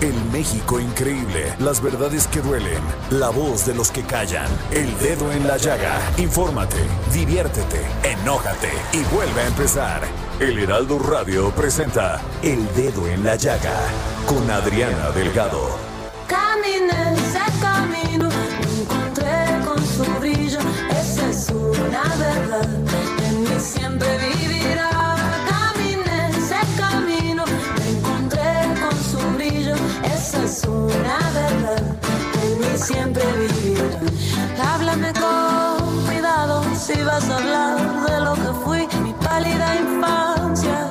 El México increíble, las verdades que duelen, la voz de los que callan, el dedo en la llaga. Infórmate, diviértete, enójate y vuelve a empezar. El Heraldo Radio presenta El Dedo en la Llaga con Adriana Delgado. Caminé ese camino, encontré con su brillo, esa es una verdad, en mí siempre vivirá. Es una verdad, en mí siempre vivirá. Háblame con cuidado si vas a hablar de lo que fui, mi pálida infancia.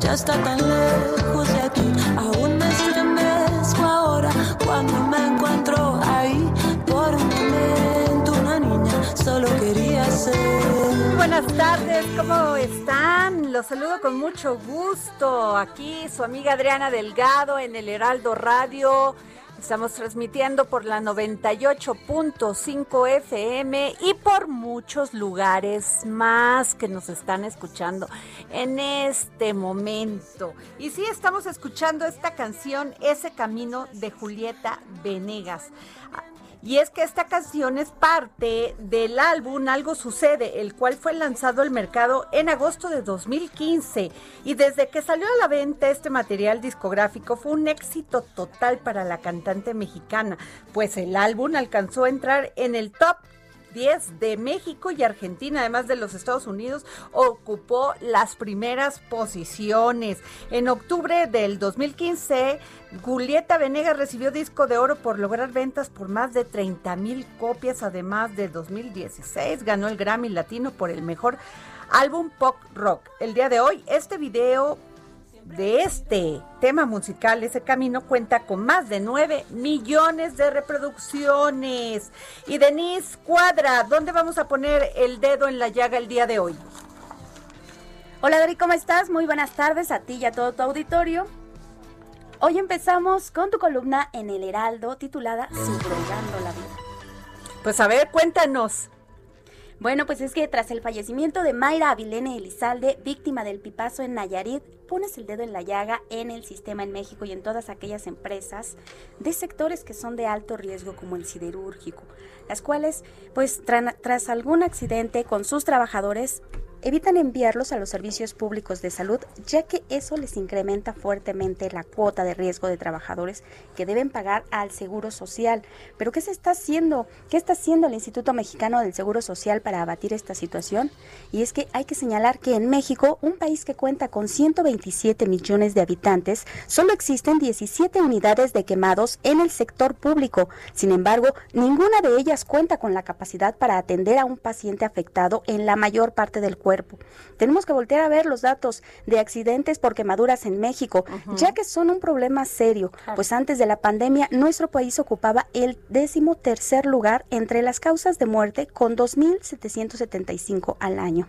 Ya está tan lejos de aquí, aún me estremezco ahora cuando me encuentro ahí. Por un momento, una niña solo quería ser. Buenas tardes, ¿cómo están? Los saludo con mucho gusto. Aquí su amiga Adriana Delgado en el Heraldo Radio. Estamos transmitiendo por la 98.5 FM y por muchos lugares más que nos están escuchando en este momento. Y sí, estamos escuchando esta canción, Ese Camino de Julieta Venegas. Y es que esta canción es parte del álbum Algo Sucede, el cual fue lanzado al mercado en agosto de 2015. Y desde que salió a la venta este material discográfico fue un éxito total para la cantante mexicana, pues el álbum alcanzó a entrar en el top 10 de México y Argentina, además de los Estados Unidos, ocupó las primeras posiciones. En octubre del 2015, Julieta Venegas recibió disco de oro por lograr ventas por más de 30 mil copias, además de 2016 ganó el Grammy Latino por el mejor álbum pop rock. El día de hoy, este video de este tema musical, ese camino, cuenta con más de 9 millones de reproducciones. Y Denise Cuadra, ¿dónde vamos a poner el dedo en la llaga el día de hoy? Hola Dori, ¿cómo estás? Muy buenas tardes a ti y a todo tu auditorio. Hoy empezamos con tu columna en el Heraldo titulada Subrogando la vida. Pues a ver, cuéntanos. Bueno, pues es que tras el fallecimiento de Mayra Avilene Elizalde, víctima del pipazo en Nayarit, pones el dedo en la llaga en el sistema en México y en todas aquellas empresas de sectores que son de alto riesgo como el siderúrgico, las cuales, pues tras algún accidente con sus trabajadores, evitan enviarlos a los servicios públicos de salud, ya que eso les incrementa fuertemente la cuota de riesgo de trabajadores que deben pagar al Seguro Social. Pero ¿qué se está haciendo? ¿Qué está haciendo el Instituto Mexicano del Seguro Social para abatir esta situación? Y es que hay que señalar que en México, un país que cuenta con 127 millones de habitantes, solo existen 17 unidades de quemados en el sector público. Sin embargo, ninguna de ellas cuenta con la capacidad para atender a un paciente afectado en la mayor parte del cuerpo tenemos que voltear a ver los datos de accidentes por quemaduras en México, ya que son un problema serio, pues antes de la pandemia nuestro país ocupaba el décimo tercer lugar entre las causas de muerte con 2.775 al año.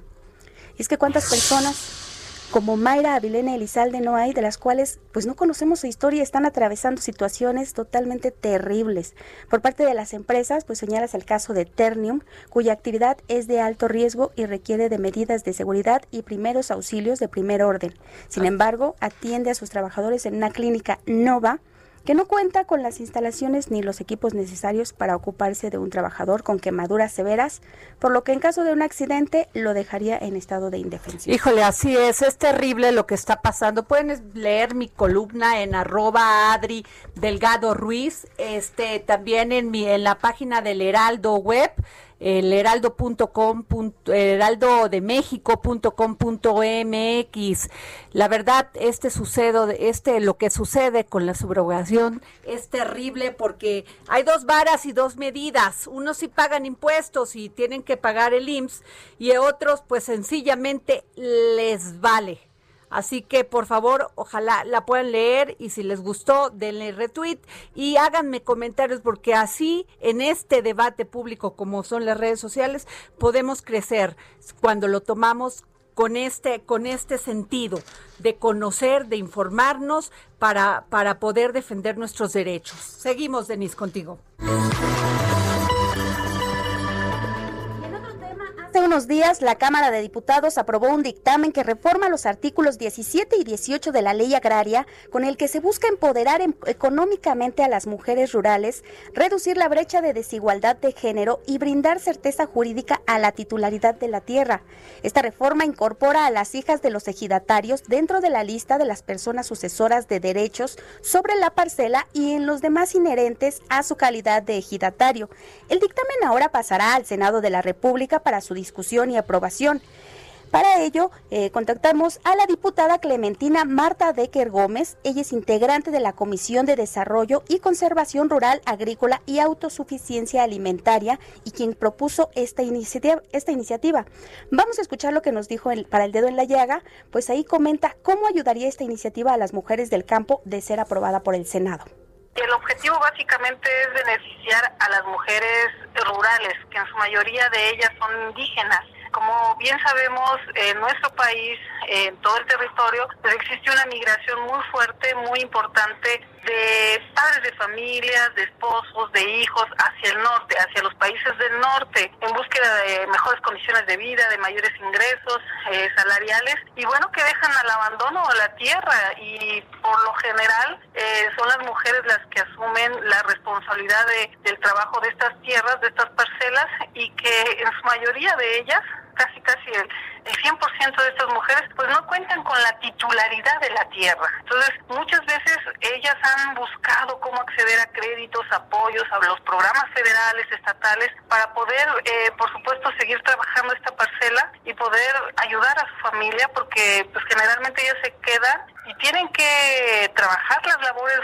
Y es que cuántas personas como Mayra Avilene Elizalde no hay, de las cuales pues no conocemos su historia, están atravesando situaciones totalmente terribles. Por parte de las empresas, pues señalas el caso de Ternium, cuya actividad es de alto riesgo y requiere de medidas de seguridad y primeros auxilios de primer orden. Sin embargo, atiende a sus trabajadores en una clínica Nova que no cuenta con las instalaciones ni los equipos necesarios para ocuparse de un trabajador con quemaduras severas, por lo que en caso de un accidente lo dejaría en estado de indefensión. Híjole, así es, es terrible lo que está pasando. Pueden leer mi columna en arroba Delgado Ruiz, este también en mi en la página del Heraldo Web el heraldo.com, heraldo de México.com.mx. La verdad, este sucede, este, lo que sucede con la subrogación es terrible porque hay dos varas y dos medidas. Unos sí pagan impuestos y tienen que pagar el IMSS y otros pues sencillamente les vale. Así que por favor, ojalá la puedan leer y si les gustó, denle retweet y háganme comentarios porque así en este debate público como son las redes sociales podemos crecer cuando lo tomamos con este con este sentido de conocer, de informarnos para para poder defender nuestros derechos. Seguimos Denise contigo. Unos días, la Cámara de Diputados aprobó un dictamen que reforma los artículos 17 y 18 de la ley agraria, con el que se busca empoderar em, económicamente a las mujeres rurales, reducir la brecha de desigualdad de género y brindar certeza jurídica a la titularidad de la tierra. Esta reforma incorpora a las hijas de los ejidatarios dentro de la lista de las personas sucesoras de derechos sobre la parcela y en los demás inherentes a su calidad de ejidatario. El dictamen ahora pasará al Senado de la República para su discusión y aprobación. Para ello, eh, contactamos a la diputada Clementina Marta Decker Gómez. Ella es integrante de la Comisión de Desarrollo y Conservación Rural, Agrícola y Autosuficiencia Alimentaria y quien propuso esta iniciativa. Esta iniciativa. Vamos a escuchar lo que nos dijo para el dedo en la llaga, pues ahí comenta cómo ayudaría esta iniciativa a las mujeres del campo de ser aprobada por el Senado. El objetivo básicamente es beneficiar a las mujeres rurales, que en su mayoría de ellas son indígenas. Como bien sabemos, en nuestro país, en todo el territorio, pues existe una migración muy fuerte, muy importante de padres de familias, de esposos, de hijos hacia el norte, hacia los países del norte, en búsqueda de mejores condiciones de vida, de mayores ingresos eh, salariales, y bueno, que dejan al abandono la tierra. Y por lo general eh, son las mujeres las que asumen la responsabilidad de, del trabajo de estas tierras, de estas parcelas, y que en su mayoría de ellas casi casi el, el 100% de estas mujeres pues no cuentan con la titularidad de la tierra. Entonces, muchas veces ellas han buscado cómo acceder a créditos, apoyos, a los programas federales, estatales, para poder, eh, por supuesto, seguir trabajando esta parcela y poder ayudar a su familia, porque pues generalmente ellas se quedan y tienen que trabajar las labores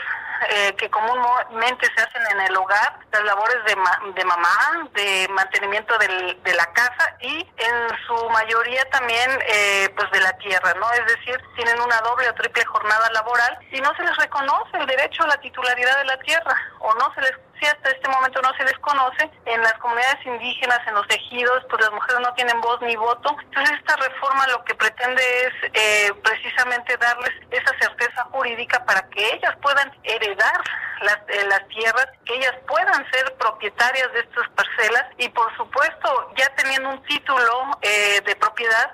eh, que comúnmente se hacen en el hogar, las labores de, de mamá, de mantenimiento del, de la casa y en su mayoría también eh, pues de la tierra, ¿no? Es decir, tienen una doble o triple jornada laboral y no se les reconoce el derecho a la titularidad de la tierra o no se les hasta este momento no se les conoce, en las comunidades indígenas, en los ejidos, pues las mujeres no tienen voz ni voto. Entonces esta reforma lo que pretende es eh, precisamente darles esa certeza jurídica para que ellas puedan heredar las, eh, las tierras, que ellas puedan ser propietarias de estas parcelas y por supuesto ya teniendo un título eh, de propiedad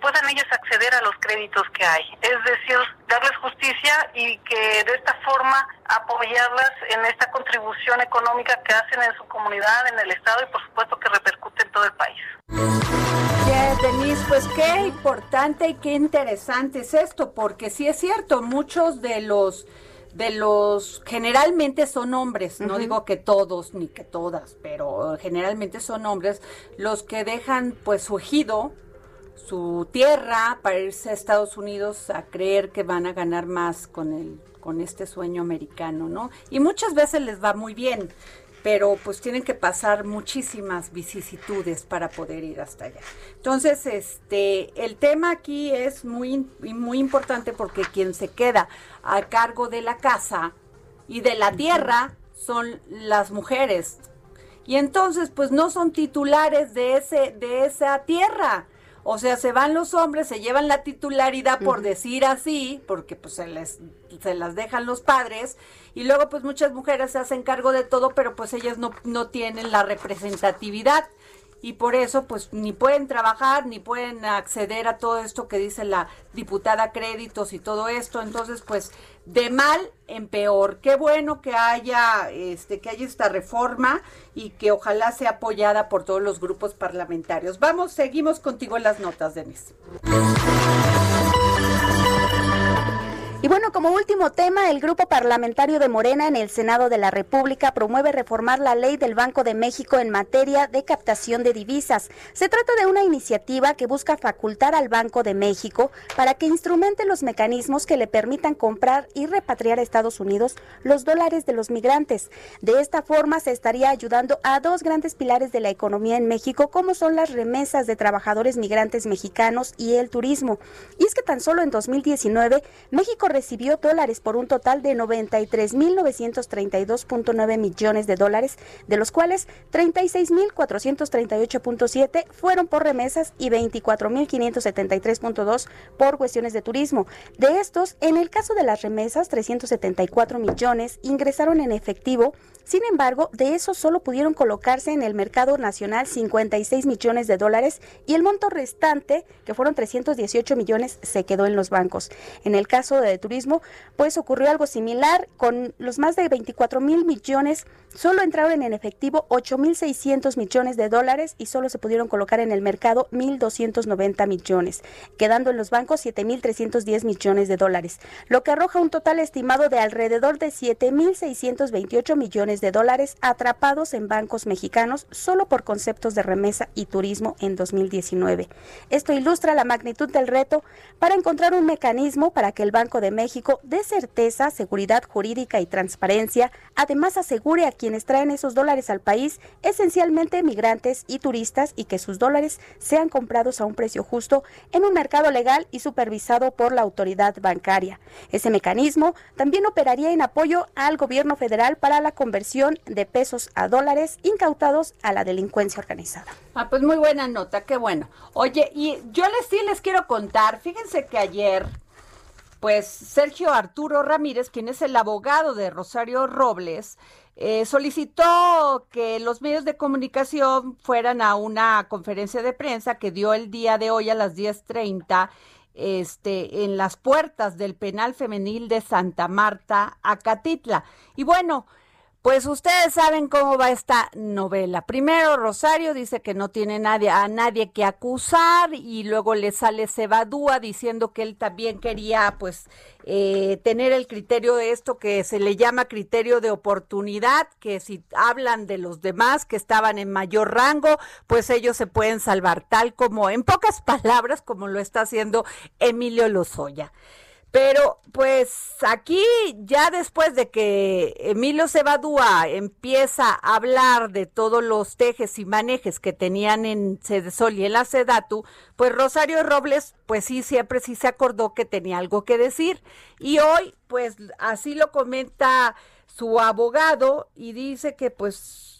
puedan ellas acceder a los créditos que hay. Es decir, darles justicia y que de esta forma apoyarlas en esta contribución económica que hacen en su comunidad, en el Estado y por supuesto que repercute en todo el país. Denise, pues qué importante y qué interesante es esto, porque sí es cierto, muchos de los de los generalmente son hombres, no digo que todos ni que todas, pero generalmente son hombres los que dejan pues su ejido, su tierra para irse a Estados Unidos a creer que van a ganar más con el con este sueño americano, ¿no? Y muchas veces les va muy bien, pero pues tienen que pasar muchísimas vicisitudes para poder ir hasta allá. Entonces, este, el tema aquí es muy, muy importante porque quien se queda a cargo de la casa y de la tierra son las mujeres. Y entonces, pues no son titulares de ese, de esa tierra. O sea, se van los hombres, se llevan la titularidad por decir así, porque pues se les se las dejan los padres y luego pues muchas mujeres se hacen cargo de todo, pero pues ellas no, no tienen la representatividad y por eso pues ni pueden trabajar ni pueden acceder a todo esto que dice la diputada créditos y todo esto. Entonces pues de mal en peor. Qué bueno que haya este que haya esta reforma y que ojalá sea apoyada por todos los grupos parlamentarios. Vamos seguimos contigo en las notas Denise Y bueno, como último tema, el grupo parlamentario de Morena en el Senado de la República promueve reformar la ley del Banco de México en materia de captación de divisas. Se trata de una iniciativa que busca facultar al Banco de México para que instrumente los mecanismos que le permitan comprar y repatriar a Estados Unidos los dólares de los migrantes. De esta forma se estaría ayudando a dos grandes pilares de la economía en México, como son las remesas de trabajadores migrantes mexicanos y el turismo. Y es que tan solo en 2019 México recibió dólares por un total de 93.932.9 millones de dólares, de los cuales 36.438.7 fueron por remesas y 24.573.2 por cuestiones de turismo. De estos, en el caso de las remesas, 374 millones ingresaron en efectivo sin embargo, de eso solo pudieron colocarse en el mercado nacional 56 millones de dólares y el monto restante, que fueron 318 millones, se quedó en los bancos. En el caso de turismo, pues ocurrió algo similar con los más de 24 mil millones, solo entraron en efectivo 8 mil 600 millones de dólares y solo se pudieron colocar en el mercado 1.290 millones, quedando en los bancos 7 mil 310 millones de dólares, lo que arroja un total estimado de alrededor de 7 mil 628 millones de dólares atrapados en bancos mexicanos solo por conceptos de remesa y turismo en 2019. Esto ilustra la magnitud del reto para encontrar un mecanismo para que el Banco de México dé certeza, seguridad jurídica y transparencia, además asegure a quienes traen esos dólares al país, esencialmente migrantes y turistas, y que sus dólares sean comprados a un precio justo en un mercado legal y supervisado por la autoridad bancaria. Ese mecanismo también operaría en apoyo al gobierno federal para la conversión de pesos a dólares incautados a la delincuencia organizada. Ah, pues muy buena nota, qué bueno. Oye, y yo les sí les quiero contar, fíjense que ayer, pues Sergio Arturo Ramírez, quien es el abogado de Rosario Robles, eh, solicitó que los medios de comunicación fueran a una conferencia de prensa que dio el día de hoy a las 10.30 este, en las puertas del penal femenil de Santa Marta, Acatitla. Y bueno, pues ustedes saben cómo va esta novela. Primero Rosario dice que no tiene nadie, a nadie que acusar y luego le sale Cebadúa diciendo que él también quería pues eh, tener el criterio de esto que se le llama criterio de oportunidad, que si hablan de los demás que estaban en mayor rango, pues ellos se pueden salvar, tal como en pocas palabras como lo está haciendo Emilio Lozoya. Pero pues aquí ya después de que Emilio Cebadúa empieza a hablar de todos los tejes y manejes que tenían en Cedesol y en la Sedatu, pues Rosario Robles pues sí siempre sí se acordó que tenía algo que decir. Y hoy pues así lo comenta su abogado y dice que pues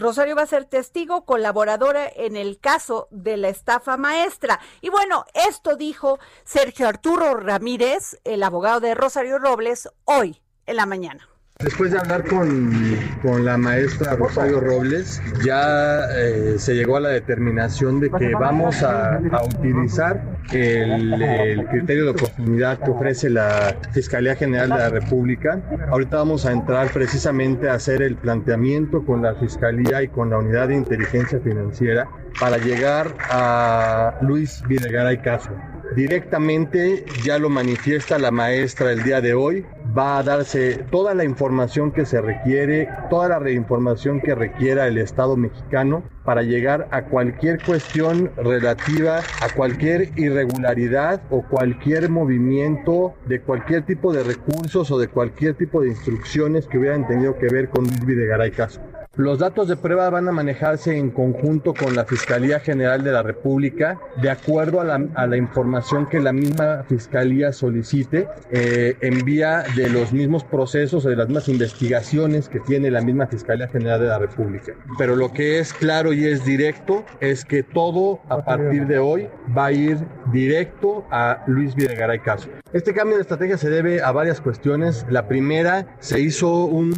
Rosario va a ser testigo colaboradora en el caso de la estafa maestra. Y bueno, esto dijo Sergio Arturo Ramírez, el abogado de Rosario Robles, hoy en la mañana. Después de hablar con, la maestra Rosario Robles, ya eh, se llegó a la determinación de que vamos a, utilizar el, criterio de oportunidad que ofrece la Fiscalía General de la República. Ahorita vamos a entrar precisamente a hacer el planteamiento con la Fiscalía y con la Unidad de Inteligencia Financiera para llegar a Luis Videgaray Caso. Directamente ya lo manifiesta la maestra el día de hoy, va a darse toda la información que se requiere, toda la reinformación que requiera el Estado mexicano para llegar a cualquier cuestión relativa a cualquier irregularidad o cualquier movimiento de cualquier tipo de recursos o de cualquier tipo de instrucciones que hubieran tenido que ver con Luis Videgaray Caso. Los datos de prueba van a manejarse en conjunto con la Fiscalía General de la República, de acuerdo a la, información que la misma Fiscalía solicite, eh, en vía de los mismos procesos de las mismas investigaciones que tiene la misma Fiscalía General de la República. Pero lo que es claro y es directo es que todo a partir de hoy va a ir directo a Luis Videgaray Caso. Este cambio de estrategia se debe a varias cuestiones. La primera, se hizo un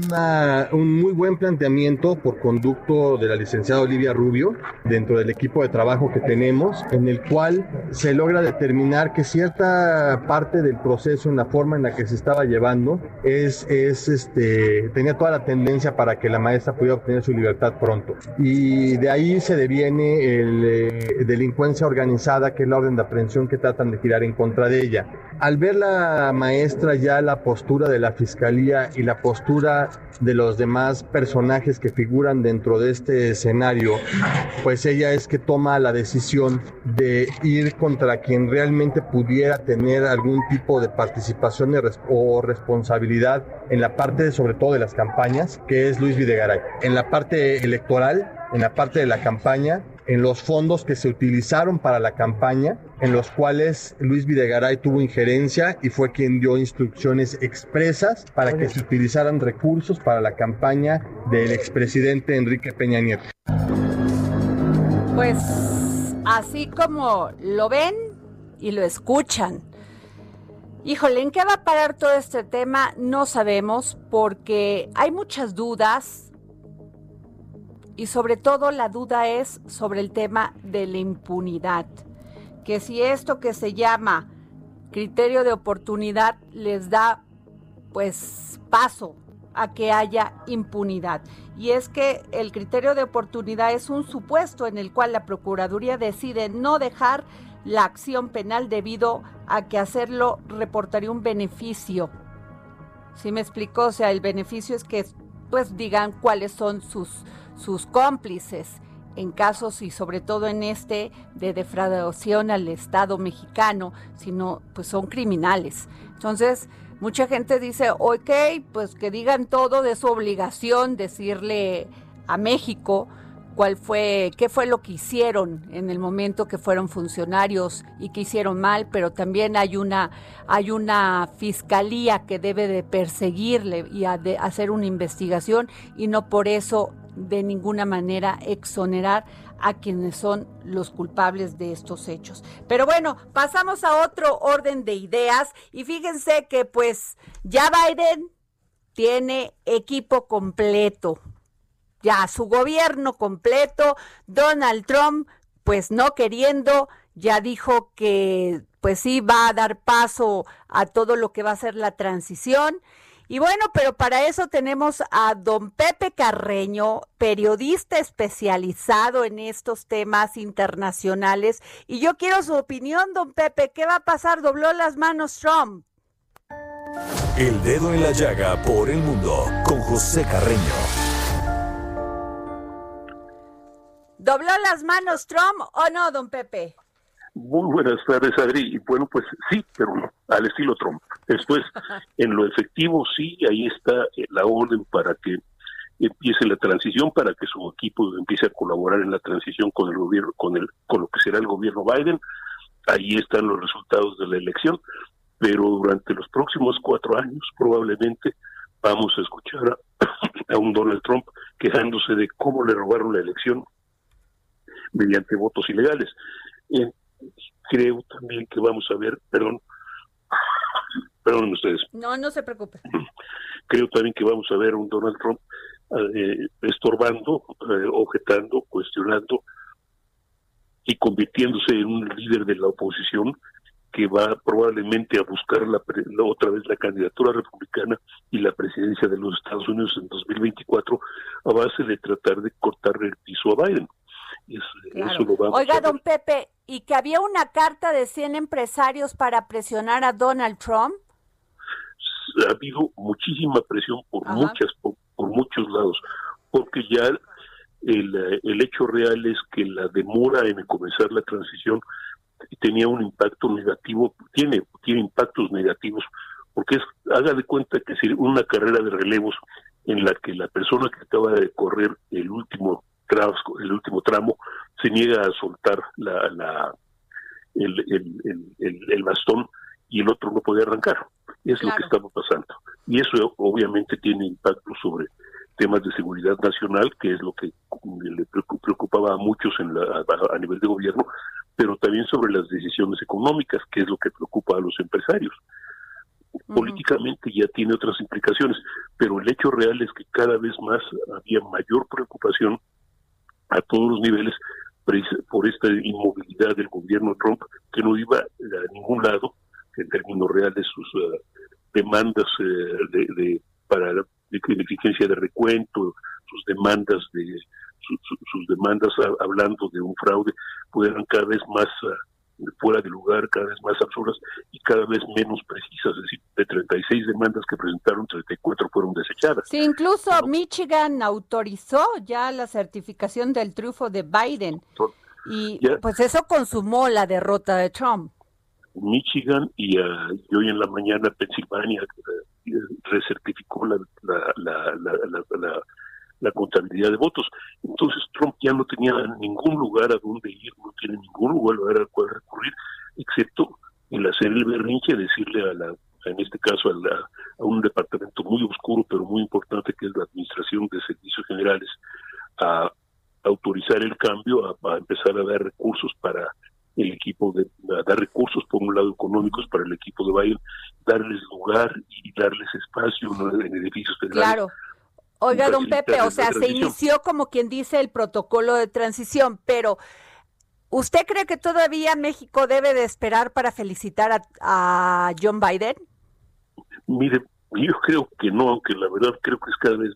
muy buen planteamiento por conducto de la licenciada Olivia Rubio dentro del equipo de trabajo que tenemos, en el cual se logra determinar que cierta parte del proceso en la forma en la que se estaba llevando es, es este, tenía toda la tendencia para que la maestra pudiera obtener su libertad pronto. Y de ahí se deviene el, eh, delincuencia organizada, que es la orden de aprehensión que tratan de girar en contra de ella. Al ver la maestra ya la postura de la fiscalía y la postura de los demás personajes que figuran dentro de este escenario, pues ella es que toma la decisión de ir contra quien realmente pudiera tener algún tipo de participación o responsabilidad en la parte sobre todo de las campañas, que es Luis Videgaray. En la parte electoral, en la parte de la campaña, en los fondos que se utilizaron para la campaña, en los cuales Luis Videgaray tuvo injerencia y fue quien dio instrucciones expresas para que se utilizaran recursos para la campaña del expresidente Enrique Peña Nieto. Pues así como lo ven y lo escuchan. Híjole, ¿en qué va a parar todo este tema? No sabemos porque hay muchas dudas y sobre todo la duda es sobre el tema de la impunidad, que si esto que se llama criterio de oportunidad les da pues paso a que haya impunidad. Y es que el criterio de oportunidad es un supuesto en el cual la Procuraduría decide no dejar la acción penal debido a que hacerlo reportaría un beneficio. ¿Sí me explicó? O sea, el beneficio es que pues digan cuáles son sus sus cómplices en casos y sobre todo en este de defraudación al Estado mexicano, sino pues son criminales. Entonces, mucha gente dice, ok, pues que digan todo de su obligación decirle a México cuál fue, qué fue lo que hicieron en el momento que fueron funcionarios y que hicieron mal, pero también hay una, hay una fiscalía que debe de perseguirle y de hacer una investigación y no por eso de ninguna manera exonerar a quienes son los culpables de estos hechos. Pero bueno, pasamos a otro orden de ideas y fíjense que pues ya Biden tiene equipo completo, ya su gobierno completo, Donald Trump pues no queriendo, ya dijo que pues sí va a dar paso a todo lo que va a ser la transición y bueno, pero para eso tenemos a don Pepe Carreño, periodista especializado en estos temas internacionales. Y yo quiero su opinión, don Pepe. ¿Qué va a pasar? ¿Dobló las manos Trump? El dedo en la llaga por el mundo con José Carreño. ¿Dobló las manos Trump o no, don Pepe? Muy buenas tardes, Adri. Y bueno, pues sí, pero no, al estilo Trump. Después, en lo efectivo, sí, ahí está eh, la orden para que empiece la transición, para que su equipo empiece a colaborar en la transición con el gobierno, con el, con lo que será el gobierno Biden. Ahí están los resultados de la elección, pero durante los próximos cuatro años probablemente vamos a escuchar a, a un Donald Trump quejándose de cómo le robaron la elección mediante votos ilegales. Eh, creo también que vamos a ver, perdón, perdón ustedes. No, no se preocupe. Creo también que vamos a ver un Donald Trump eh, estorbando, eh, objetando, cuestionando y convirtiéndose en un líder de la oposición que va probablemente a buscar la, otra vez la candidatura republicana y la presidencia de los Estados Unidos en 2024 a base de tratar de cortarle el piso a Biden. Oiga, don Pepe, ¿y que había una carta de 100 empresarios para presionar a Donald Trump? Ha habido muchísima presión por muchas por, muchos lados, porque ya el, el hecho real es que la demora en comenzar la transición tenía un impacto negativo, tiene, tiene impactos negativos, porque es, haga de cuenta que si una carrera de relevos en la que la persona que acaba de correr el último el último tramo, se niega a soltar la, la el, bastón y el otro no puede arrancar. Es lo que estamos pasando. Y eso obviamente tiene impacto sobre temas de seguridad nacional, que es lo que le preocupaba a muchos en la, a nivel de gobierno, pero también sobre las decisiones económicas, que es lo que preocupa a los empresarios. políticamente ya tiene otras implicaciones, pero el hecho real es que cada vez más había mayor preocupación a todos los niveles por esta inmovilidad del gobierno Trump que no iba a ningún lado en términos reales sus eh, demandas eh, de, de, para de eficiencia de recuento, sus demandas de sus demandas hablando de un fraude, pues cada vez más uh, fuera de lugar, cada vez más absurdas y cada vez menos precisas. Es decir, de 36 demandas que presentaron, 34 fueron desechadas. Sí, incluso Michigan autorizó ya la certificación del triunfo de Biden. Y pues eso consumó la derrota de Trump. Michigan y, hoy en la mañana Pensilvania eh, recertificó la, la, la, la, contabilidad de votos. Entonces Trump ya no tenía ningún lugar a donde ir, no tiene ningún lugar al cual recurrir, excepto el hacer el berrinche, decirle a la en este caso a, la, a un departamento muy oscuro pero muy importante que es la Administración de Servicios Generales, a autorizar el cambio, a empezar a dar recursos para el equipo de dar recursos por un lado económicos para el equipo de Biden, darles lugar y darles espacio en edificios federales. Claro. Oiga, don Pepe, o sea, se inició como quien dice el protocolo de transición, pero ¿usted cree que todavía México debe de esperar para felicitar a, a John Biden? Mire, yo creo que no, aunque la verdad creo que es cada vez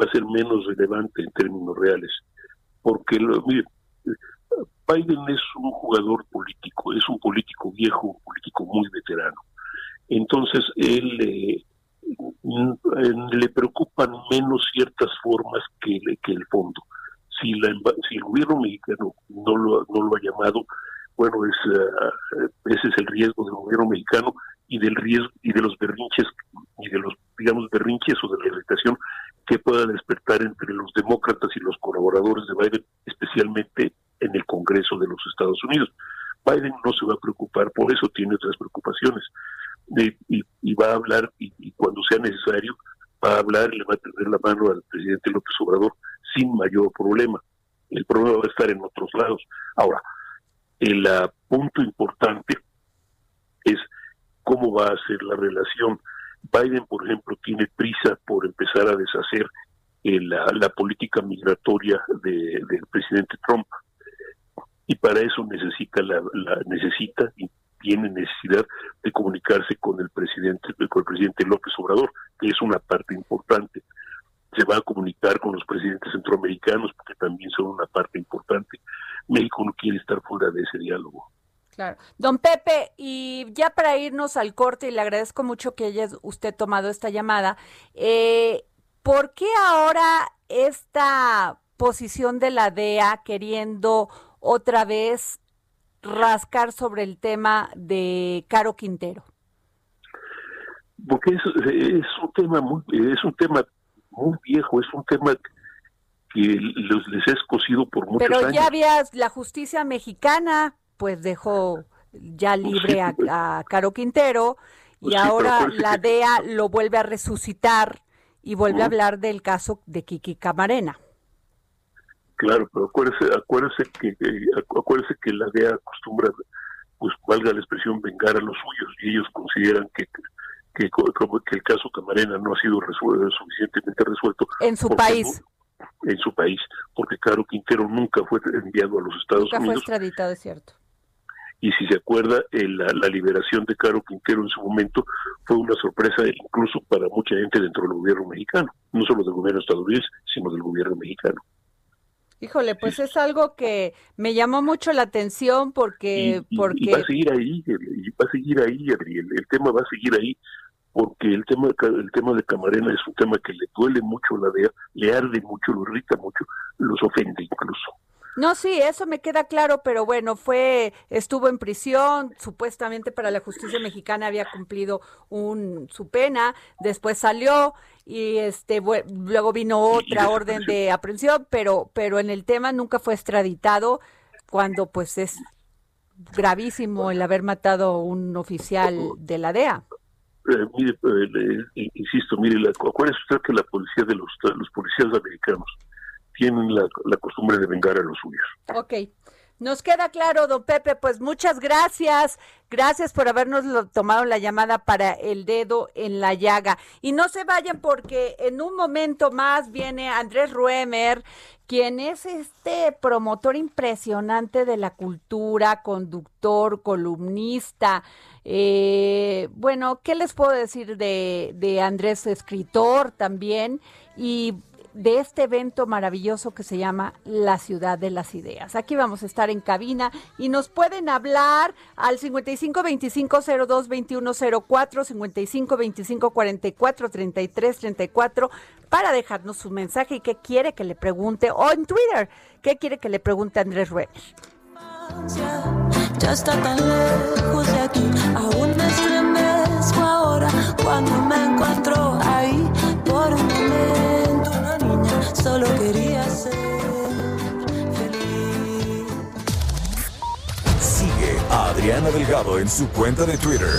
va a ser menos relevante en términos reales, porque lo, mire, Biden es un jugador político, es un político viejo, un político muy veterano. Entonces, él eh, le preocupan menos ciertas formas que, el fondo. Si, la, si el gobierno mexicano no lo, no lo ha llamado, bueno, es, uh, ese es el riesgo del gobierno mexicano y del riesgo y de los berrinches y de los digamos berrinches o de la irritación que pueda despertar entre los demócratas y los colaboradores de Biden, especialmente en el Congreso de los Estados Unidos. Biden no se va a preocupar por eso, tiene otras preocupaciones. Y, y, va a hablar, y, cuando sea necesario, va a hablar y le va a tender la mano al presidente López Obrador sin mayor problema. El problema va a estar en otros lados. Ahora, el uh, punto importante es cómo va a ser la relación. Biden, por ejemplo, tiene prisa por empezar a deshacer eh, la, la, política migratoria de, del presidente Trump y para eso necesita la, necesita y tiene necesidad de comunicarse con el presidente con el presidente López Obrador que es una parte importante. Se va a comunicar con los presidentes centroamericanos porque también son una parte importante. México no quiere estar fuera de ese diálogo. Claro. Don Pepe, y ya para irnos al corte, y le agradezco mucho que haya usted tomado esta llamada, eh, ¿por qué ahora esta posición de la DEA queriendo otra vez rascar sobre el tema de Caro Quintero? Porque es, un tema muy, es un tema muy viejo, es un tema que les, les es cosido por muchos años. Pero ya había la justicia mexicana, pues dejó ya libre a, Caro Quintero y pues ahora la DEA lo vuelve a resucitar y vuelve a hablar del caso de Kiki Camarena. Claro, pero acuérdese, acuérdese que acuérdese que la DEA acostumbra, pues valga la expresión, vengar a los suyos y ellos consideran que que, que el caso Camarena no ha sido resuelto, suficientemente resuelto en su país. en su país, porque Caro Quintero nunca fue enviado a los Estados nunca Unidos. Fue extraditado, es cierto. Y si se acuerda, la, la, liberación de Caro Quintero en su momento fue una sorpresa incluso para mucha gente dentro del gobierno mexicano, no solo del gobierno estadounidense, sino del gobierno mexicano. Híjole, pues es algo que me llamó mucho la atención porque... porque... va a seguir ahí, y va a seguir ahí, Adriel, el tema va a seguir ahí, porque el tema, el tema de Camarena es un tema que le duele mucho la DEA, le arde mucho, lo irrita mucho, los ofende incluso. No, sí, eso me queda claro, pero bueno, fue, estuvo en prisión, supuestamente para la justicia mexicana había cumplido un, su pena, después salió y este luego vino otra orden de aprehensión, pero, pero en el tema nunca fue extraditado cuando pues es gravísimo el haber matado a un oficial de la DEA. Eh, mire, eh, insisto, mire, la, acuérdese usted que la policía de los, los policías americanos tienen la, costumbre de vengar a los suyos. Ok. Nos queda claro, don Pepe, pues muchas gracias. Gracias por habernos tomado la llamada para el dedo en la llaga. Y no se vayan porque en un momento más viene Andrés Ruemer, quien es este promotor impresionante de la cultura, conductor, columnista. Eh, bueno, ¿qué les puedo decir de, de Andrés, escritor también? Y de este evento maravilloso que se llama La Ciudad de las Ideas. Aquí vamos a estar en cabina y nos pueden hablar al 55 25 02 21 04, 55 25 44 33 34 para dejarnos su mensaje y qué quiere que le pregunte o en Twitter, qué quiere que le pregunte Andrés Ruemer. Ya está tan lejos de aquí, aún me estremezco ahora cuando me encuentro ahí por un momento solo quería ser feliz. Sigue a Adriana Delgado en su cuenta de Twitter,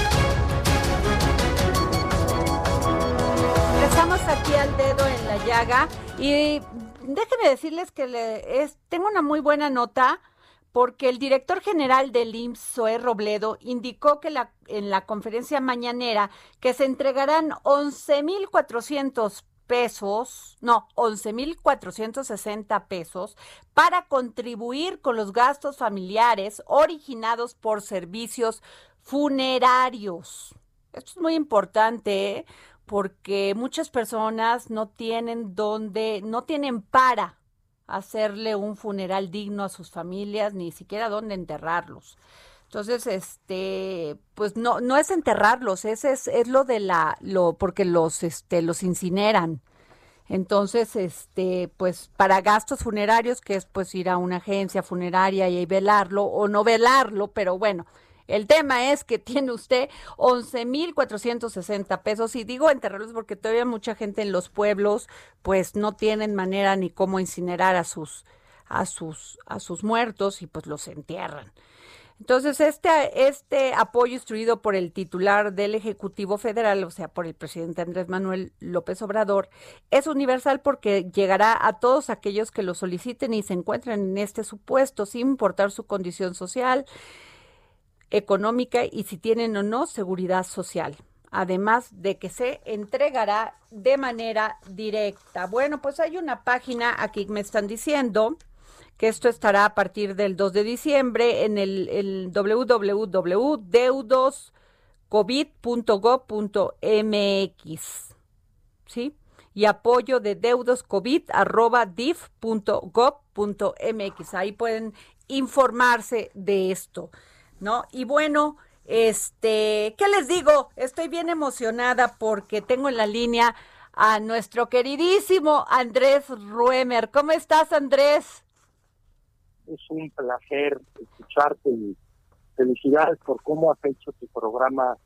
Empezamos aquí al dedo en la llaga y déjenme decirles que le, tengo una muy buena nota porque el director general del IMSS, Zoé Robledo, indicó que la, en la conferencia mañanera que se entregarán 11.400 pesos, no, 11.460 pesos para contribuir con los gastos familiares originados por servicios funerarios. Esto es muy importante ¿eh? Porque muchas personas no tienen dónde, no tienen para hacerle un funeral digno a sus familias, ni siquiera dónde enterrarlos. Entonces, este, pues no, no es enterrarlos, ese es, es lo de la, lo, porque los, este, los incineran. Entonces, este, pues para gastos funerarios, que es pues ir a una agencia funeraria y velarlo o no velarlo, pero bueno, el tema es que tiene usted 11.460 pesos y digo enterrarlos porque todavía mucha gente en los pueblos pues no tienen manera ni cómo incinerar a sus a sus a sus muertos y pues los entierran. Entonces, este, este apoyo instruido por el titular del Ejecutivo Federal, o sea, por el presidente Andrés Manuel López Obrador, es universal porque llegará a todos aquellos que lo soliciten y se encuentren en este supuesto, sin importar su condición social, económica y si tienen o no seguridad social además de que se entregará de manera directa. Bueno, pues hay una página aquí me están diciendo que esto estará a partir del 2 de diciembre en el, el. ¿Sí? Y apoyo de deudoscovid.gov.mx. Ahí pueden informarse de esto, ¿no? Y bueno, este, ¿qué les digo? Estoy bien emocionada porque tengo en la línea a nuestro queridísimo Andrés Ruemer. ¿Cómo estás, Andrés? es un placer escucharte y felicidades por cómo has hecho tu programa.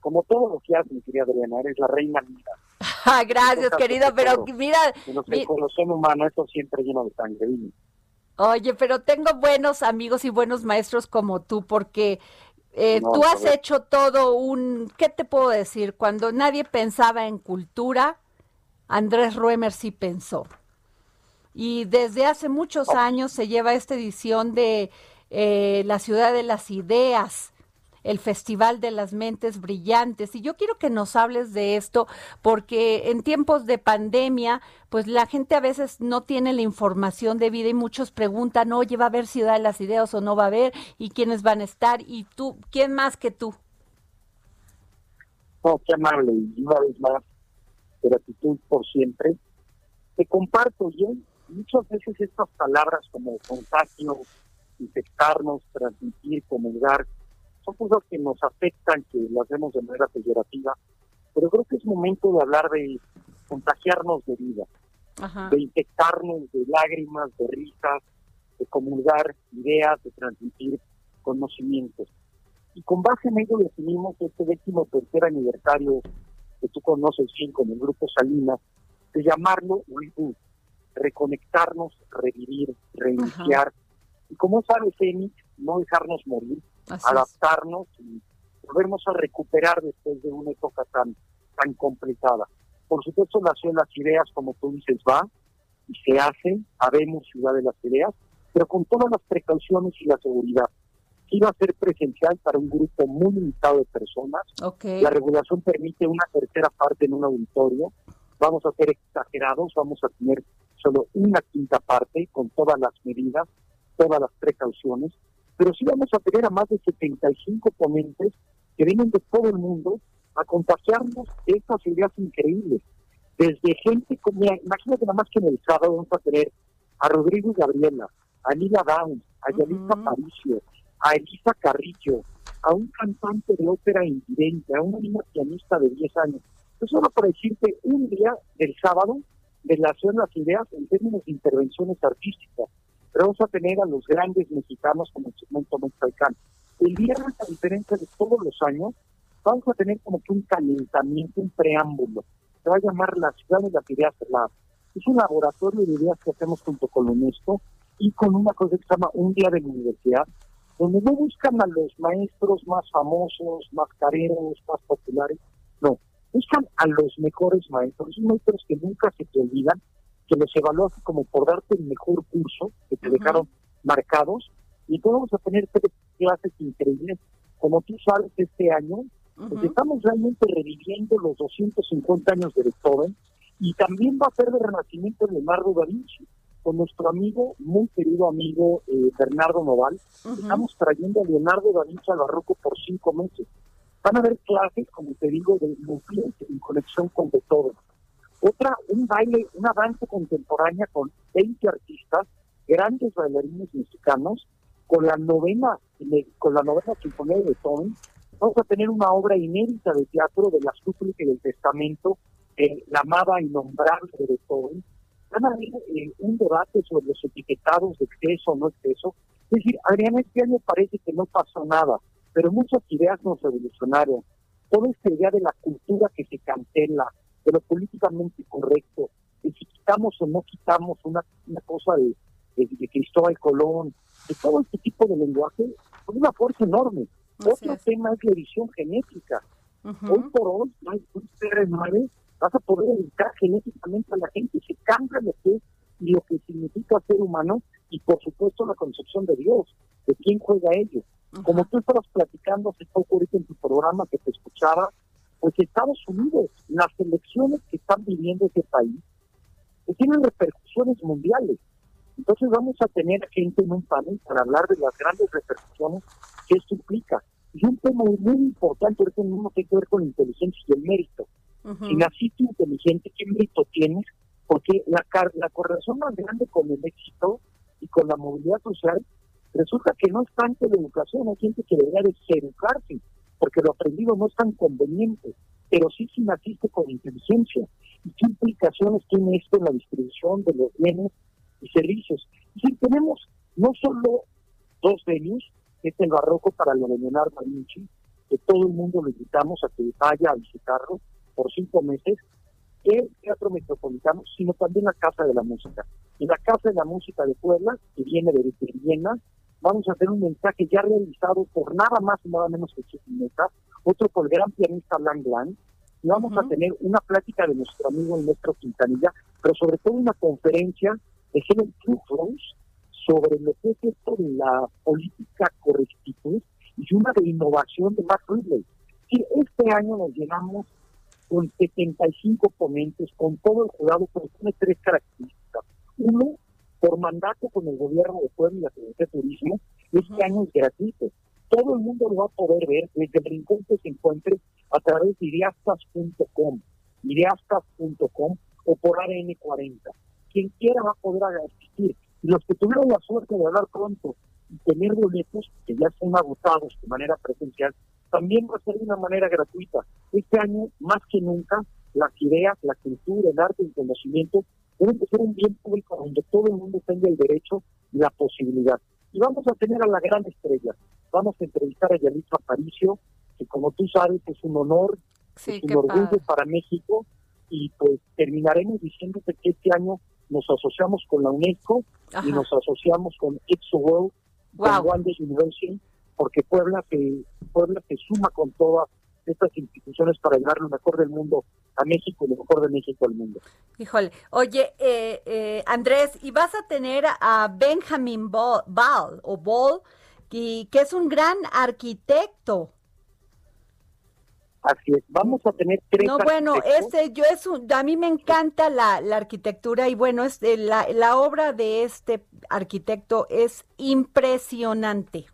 Como todo lo que haces, mi querida Adriana, eres la reina mía. Gracias, querido, pero mira... el corazón humano, eso siempre lleno de sangre. Oye, pero tengo buenos amigos y buenos maestros como tú, porque eh, tú has hecho todo un, ¿qué te puedo decir? Cuando nadie pensaba en cultura, Andrés Ruemer sí pensó. Y desde hace muchos años se lleva esta edición de eh, la ciudad de las ideas el Festival de las Mentes Brillantes. Y yo quiero que nos hables de esto porque en tiempos de pandemia, pues la gente a veces no tiene la información de vida y muchos preguntan, oye, ¿va a haber Ciudad de las Ideas o no va a haber? ¿Y quiénes van a estar? ¿Y tú, quién más que tú? Oh, qué amable. Y una vez más, gratitud por siempre. Te comparto yo muchas veces estas palabras como contagio, infectarnos, transmitir, comulgar, son cosas que nos afectan, que las vemos de manera peyorativa, pero creo que es momento de hablar de contagiarnos de vida, de infectarnos de lágrimas, de risas, de comulgar ideas, de transmitir conocimientos. Y con base en ello definimos este décimo tercer aniversario que tú conoces bien con el Grupo Salinas, de llamarlo reboot, reconectarnos, revivir, reiniciar. Y como sabes, Emi, no dejarnos morir, adaptarnos y volvernos a recuperar después de una época tan, tan complicada. Por supuesto, de las ideas, como tú dices, va y se hace, habemos ciudad de las ideas, pero con todas las precauciones y la seguridad. Iba a ser presencial para un grupo muy limitado de personas. La regulación permite una tercera parte en un auditorio. Vamos a ser exagerados, vamos a tener solo una quinta parte con todas las medidas, todas las precauciones, pero sí vamos a tener a más de 75 ponentes que vienen de todo el mundo a contagiarnos de estas ideas increíbles. Desde gente como, imagínate nada más que en el sábado vamos a tener a Rodrigo Gabriela, a Lila Downs, a Yalisa Paricio, a Elisa Carrillo, a un cantante de ópera invidente, a una niña pianista de 10 años. Eso solo para decirte un día del sábado relación las ideas en términos de intervenciones artísticas. Pero vamos a tener a los grandes mexicanos como el segmento mexicano. El viernes, a diferencia de todos los años, vamos a tener como que un calentamiento, un preámbulo. Se va a llamar la ciudad de las ideas Lab. Es un laboratorio de ideas que hacemos junto con la UNESCO y con una cosa que se llama Un Día de la Universidad, donde no buscan a los maestros más famosos, más careros, más populares, no, buscan a los mejores maestros, maestros que nunca se te olvidan, que los evalúas como por darte el mejor curso, que te dejaron marcados, y podemos a tener tres clases increíbles. Como tú sabes, este año pues estamos realmente reviviendo los 250 años de Beethoven, y también va a ser de renacimiento de Leonardo da Vinci. Con nuestro amigo, muy querido amigo eh, Bernardo Noval, estamos trayendo a Leonardo da Vinci al barroco por cinco meses. Van a haber clases, como te digo, de movimiento en conexión con Beethoven. Otra, un baile, una danza contemporánea con 20 artistas, grandes bailarines mexicanos, con la novena, con la novena sinfonía de Beethoven. Vamos a tener una obra inédita de teatro de la súplica y del testamento, la amada de Beethoven. Van a haber eh, un debate sobre los etiquetados de exceso o no exceso. Es decir, Adriana, este año parece que no pasó nada pero muchas ideas nos revolucionaron. Toda esta idea de la cultura que se cancela, de lo políticamente correcto, de si quitamos o no quitamos una, una cosa de, de, Cristóbal Colón, de todo este tipo de lenguaje, con una fuerza enorme. Otro tema es la edición genética. Hoy por hoy, un CR9, vas a poder editar genéticamente a la gente, se cambia lo que es y lo que significa ser humano, y por supuesto la concepción de Dios, de quién juega ello. Como tú estabas platicando hace poco ahorita en tu programa que te escuchaba, pues Estados Unidos, las elecciones que están viviendo ese país, que tienen repercusiones mundiales. Entonces vamos a tener gente en un panel para hablar de las grandes repercusiones que esto implica. Y un tema muy importante, ahorita mismo tiene que ver con la inteligencia y el mérito. Si naciste inteligente, ¿qué mérito tienes? Porque la, la correlación más grande con el éxito y con la movilidad social Resulta que no es tanto la educación, hay gente que debería deseducarse, porque lo aprendido no es tan conveniente, pero sí si naciste con inteligencia. ¿Y qué implicaciones tiene esto en la distribución de los bienes y servicios? Y tenemos no solo dos venues, es el barroco para lo de Leonardo que todo el mundo lo invitamos a que vaya a visitarlo por cinco meses, el Teatro Metropolitano, sino también la Casa de la Música. En la Casa de la Música de Puebla, que viene de Viena, vamos a hacer un mensaje ya realizado por nada más y nada menos que Chiquineta, otro por el gran pianista Lang Lang, y vamos a tener una plática de nuestro amigo nuestro Quintanilla, pero sobre todo una conferencia de Helen Rose sobre lo que es esto de la política correctitud y una de innovación de Mark Ridley. Y este año nos llenamos con 75 ponentes, con todo el jurado, pero tiene tres características. Mandato con el gobierno de Puebla y la Secretaría de Turismo, este año es gratuito. Todo el mundo lo va a poder ver desde el rincón que se encuentre a través de diastas.com. ideastas.com o por ADN40. Quien quiera va a poder asistir. Y los que tuvieron la suerte de hablar pronto y tener boletos, que ya son agotados de manera presencial, también va a ser de una manera gratuita. Este año, más que nunca, las ideas, la cultura, el arte, el conocimiento de ser un bien público donde todo el mundo tenga el derecho y la posibilidad. Y vamos a tener a la gran estrella. Vamos a entrevistar a Yalitza Aparicio, que como tú sabes es un honor, es un orgullo para México, y pues terminaremos diciéndote que este año nos asociamos con la UNESCO y nos asociamos con Exo World, con One University, porque Puebla se, Puebla se suma con todas estas instituciones para llevar lo mejor del mundo a México y lo mejor de México al mundo. Híjole, oye, eh, eh, Andrés, y vas a tener a Benjamin Ball, o Ball, que, que es un gran arquitecto. Así es, vamos a tener tres. No, bueno, este, yo es un, a mí me encanta la, la arquitectura y bueno, es eh, la, la obra de este arquitecto es impresionante.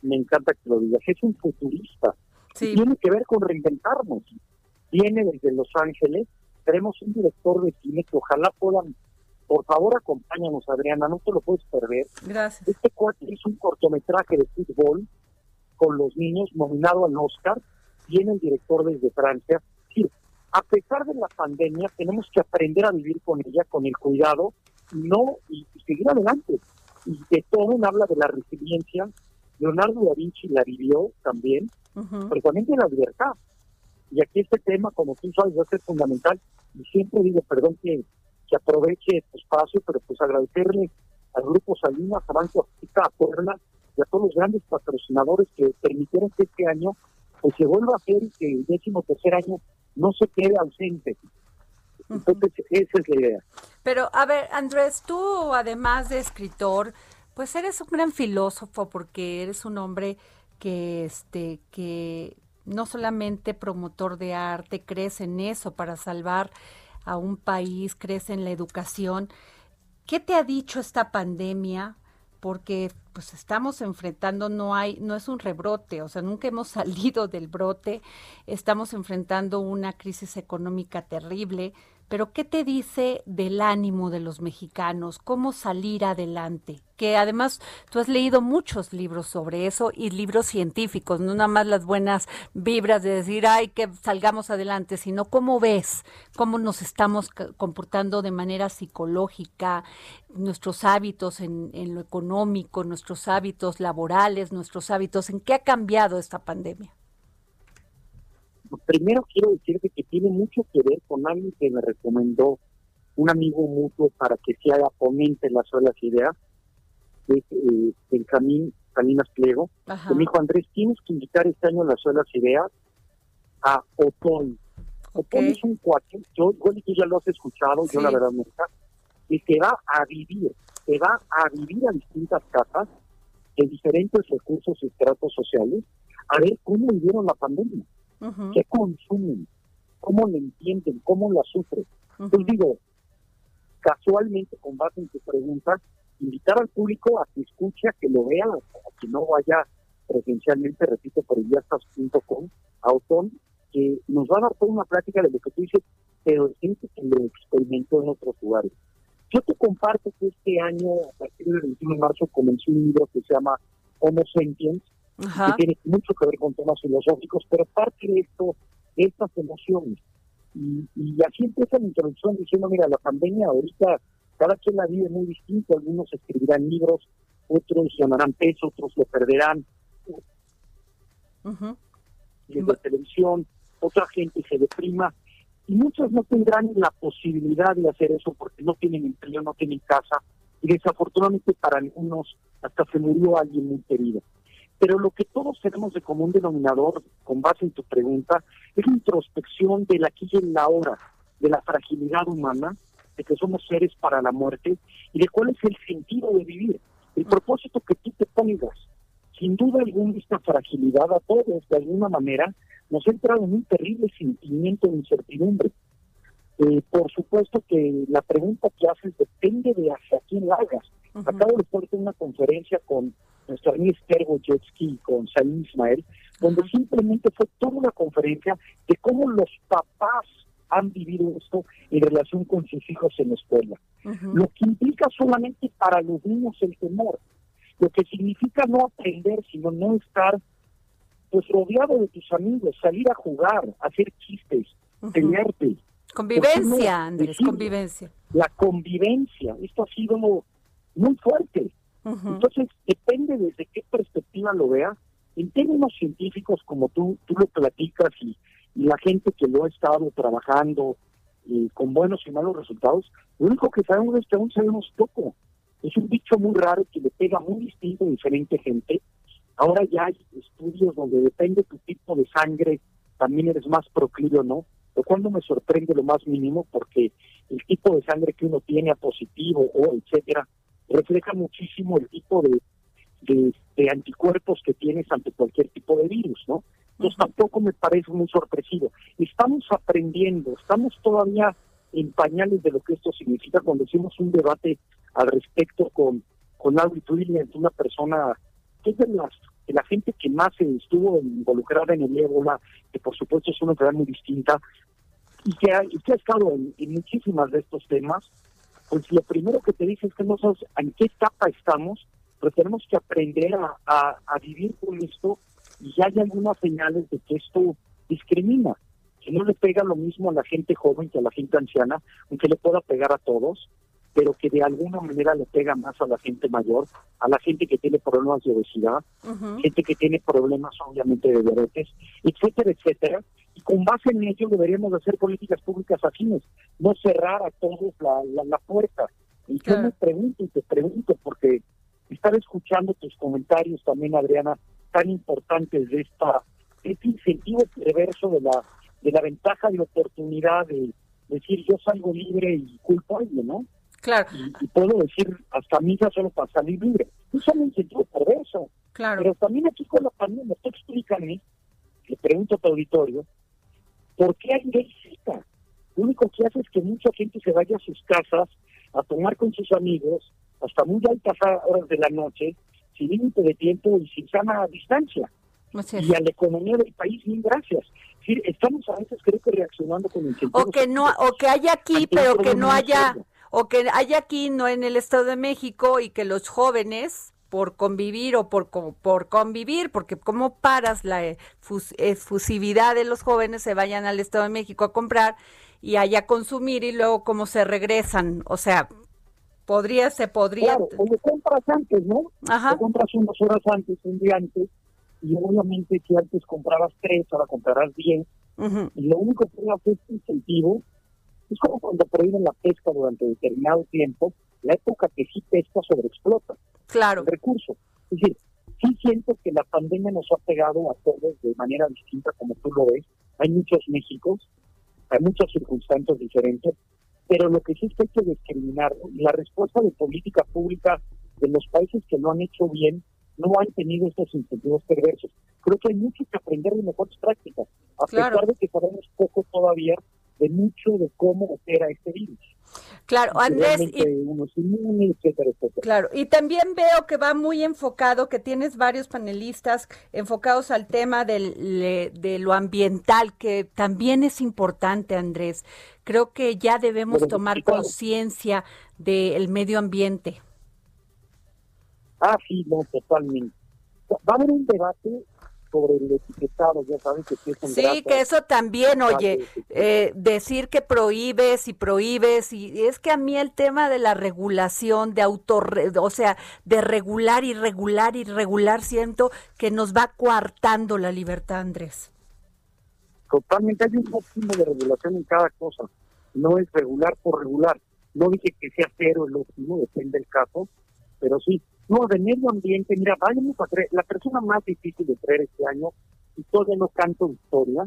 Me encanta que lo digas, es un futurista. Tiene que ver con reinventarnos. Viene desde Los Ángeles, tenemos un director de cine que ojalá puedan, por favor acompáñanos Adriana, no te lo puedes perder. Gracias. Este cuate hizo un cortometraje de fútbol con los niños nominado al Oscar viene el director desde Francia. Sí, a pesar de la pandemia, tenemos que aprender a vivir con ella, con el cuidado, y no y, seguir adelante. Y de todo habla de la resiliencia. Leonardo da Vinci la vivió también, pero también de la libertad. Y aquí este tema, como tú sabes, va a ser fundamental. Y siempre digo, perdón que, que aproveche este espacio, pero pues agradecerle al Grupo Salinas, a Banco África, a Puebla y a todos los grandes patrocinadores que permitieron que este año pues se vuelva a hacer que el décimo tercer año no se quede ausente. Entonces, esa es la idea. Pero, a ver, Andrés, tú además de escritor, pues eres un gran filósofo porque eres un hombre que, este, que no solamente promotor de arte, crees en eso para salvar a un país, crees en la educación. ¿Qué te ha dicho esta pandemia? Porque pues estamos enfrentando, no hay, no es un rebrote, o sea, nunca hemos salido del brote, estamos enfrentando una crisis económica terrible, pero ¿qué te dice del ánimo de los mexicanos? ¿Cómo salir adelante? Que además tú has leído muchos libros sobre eso y libros científicos, no nada más las buenas vibras de decir, ay, que salgamos adelante, sino cómo ves, cómo nos estamos comportando de manera psicológica, nuestros hábitos en, en lo económico, nuestros hábitos laborales, nuestros hábitos, ¿en qué ha cambiado esta pandemia? Primero quiero decirte que tiene mucho que ver con alguien que me recomendó un amigo mutuo para que se haga ponente en las solas ideas, es eh, Benjamín Salinas Pliego, que me dijo, Andrés, tienes que invitar este año a las solas ideas a Otón. Otón es un cuate, yo, tú ya lo has escuchado, yo la verdad nunca, y que va a vivir, que va a vivir a distintas casas de diferentes recursos y estratos sociales, a ver cómo vivieron la pandemia qué consumen, cómo lo entienden, cómo la sufren. Entonces digo, casualmente, con base en tu pregunta, invitar al público a que escuche, a que lo vea, a que no vaya presencialmente, repito, por iliastas.com, a Otón, que nos va a dar toda una plática de lo que tú dices, pero gente que lo experimentó en otros lugares. Yo te comparto que este año, a partir del 21 de marzo, comencé un libro que se llama Homo Que tiene mucho que ver con temas filosóficos, pero parte de esto, estas emociones. Y, y así empieza la introducción diciendo, mira, la pandemia ahorita, cada quien la vive muy distinto, algunos escribirán libros, otros llamarán peso, otros lo perderán. Y en la televisión, otra gente se deprima, y muchos no tendrán la posibilidad de hacer eso porque no tienen empleo, no tienen casa, y desafortunadamente para algunos hasta se murió alguien muy querido. Pero lo que todos tenemos de común denominador, con base en tu pregunta, es la introspección de la aquí y en la hora, de la fragilidad humana, de que somos seres para la muerte y de cuál es el sentido de vivir, el propósito que tú te pongas. Sin duda alguna, esta fragilidad a todos, de alguna manera, nos ha entrado en un terrible sentimiento de incertidumbre. Eh, por supuesto que la pregunta que haces depende de hacia quién la hagas. Acabo de estar en una conferencia con nuestro amigo Stergo Jetski con Salim Ismael, donde simplemente fue toda una conferencia de cómo los papás han vivido esto en relación con sus hijos en la escuela. Lo que implica solamente para los niños el temor, lo que significa no aprender, sino no estar pues rodeado de tus amigos, salir a jugar, hacer chistes, pelearte. Convivencia, Andrés, convivencia. La convivencia, esto ha sido muy fuerte. Entonces, depende desde qué perspectiva lo veas. En términos científicos, como tú, tú lo platicas y, la gente que lo ha estado trabajando y con buenos y malos resultados, lo único que sabemos es que aún sabemos poco. Es un bicho muy raro que le pega muy distinto a diferente gente. Ahora ya hay estudios donde depende tu tipo de sangre, también eres más proclive o no, lo cual no me sorprende lo más mínimo porque el tipo de sangre que uno tiene a positivo o etcétera refleja muchísimo el tipo de, de, anticuerpos que tienes ante cualquier tipo de virus, ¿no? Entonces tampoco me parece muy sorpresivo. Estamos aprendiendo, estamos todavía en pañales de lo que esto significa cuando hicimos un debate al respecto con, con Albert Williams, una persona que es de, las, de la gente que más estuvo involucrada en el ébola, que por supuesto es una enfermedad muy distinta, y que ha, y que ha estado en, en muchísimas de estos temas, pues lo primero que te dice es que no sabes en qué etapa estamos, pero tenemos que aprender a, a, vivir con esto y ya hay algunas señales de que esto discrimina, que no le pega lo mismo a la gente joven que a la gente anciana, aunque le pueda pegar a todos, pero que de alguna manera le pega más a la gente mayor, a la gente que tiene problemas de obesidad, gente que tiene problemas obviamente de diabetes, etcétera, etcétera. Y con base en ello deberíamos hacer políticas públicas afines, no cerrar a todos la, la, puerta. Y yo me pregunto y te pregunto, porque estar escuchando tus comentarios también, Adriana, tan importantes de esta este incentivo perverso de la de la ventaja de oportunidad de decir yo salgo libre y culpo a alguien, ¿no? Claro. Y, puedo decir hasta misa solo para salir libre. Es un incentivo perverso. Claro. Pero también aquí con la pandemia, tú explícame, le pregunto a tu auditorio, ¿por qué hay ley Lo único que hace es que mucha gente se vaya a sus casas a tomar con sus amigos hasta muy altas horas de la noche, sin límite de tiempo y sin sana distancia. Y a la economía del país, mil gracias. estamos a veces creo que reaccionando con el O que no, o que haya aquí, pero que no haya, o que haya aquí, no en el Estado de México, y que los jóvenes por convivir o por, por convivir, porque cómo paras la efusividad de los jóvenes se vayan al Estado de México a comprar y allá consumir y luego cómo se regresan, o sea, podría, se podría. Claro, o lo compras antes, ¿no? Ajá. Lo compras unas horas antes, un día antes, y obviamente si antes comprabas tres, ahora comprarás diez, y lo único que hace este incentivo es como cuando prohíben la pesca durante determinado tiempo, la época que sí pesca sobreexplota claro. el recurso. Es decir, sí siento que la pandemia nos ha pegado a todos de manera distinta, como tú lo ves. Hay muchos Méxicos, hay muchas circunstancias diferentes, pero lo que sí es que hay que discriminar, la respuesta de política pública de los países que lo han hecho bien no han tenido estos incentivos perversos. Creo que hay mucho que aprender de mejores prácticas, a pesar de que sabemos poco todavía de mucho de cómo opera este virus. Claro, Andrés. Y, Claro, y también veo que va muy enfocado, que tienes varios panelistas enfocados al tema del, de lo ambiental, que también es importante, Andrés. Creo que ya debemos tomar conciencia del medio ambiente. Ah, sí, no, totalmente. Va a haber un debate sobre el etiquetado, ya saben que es Sí, que eso también, oye, eh, decir que prohíbes y prohíbes, y es que a mí el tema de la regulación, de autor, o sea, de regular y regular y regular, siento que nos va coartando la libertad, Andrés. Totalmente, hay un óptimo de regulación en cada cosa, no es regular por regular. No dije que sea cero el óptimo, depende del caso, pero sí, no, de medio ambiente, mira, vayamos a creer, la persona más difícil de creer este año, y todavía no canto historia,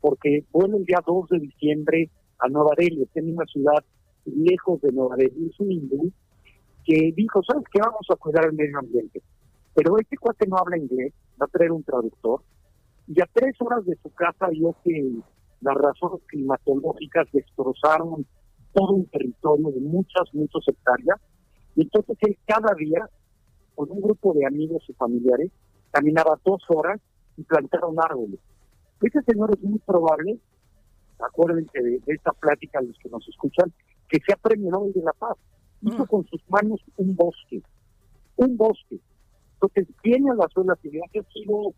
porque bueno, el día 2 de diciembre a Nueva Delhi, en una ciudad lejos de Nueva Delhi, es un hindú, que dijo, ¿sabes qué? Vamos a cuidar el medio ambiente. Pero este cuate no habla inglés, va a traer un traductor, y a tres horas de su casa vio que las razones climatológicas destrozaron todo un territorio de muchas, muchas hectáreas, y entonces él cada día con un grupo de amigos y familiares, caminaba dos horas y plantaron árboles. Ese señor es muy probable, acuérdense de, de esta plática los que nos escuchan, que sea premio Nobel de la Paz. Hizo Mm. con sus manos un bosque, un bosque. Entonces, tiene a la sola idea que ha sido,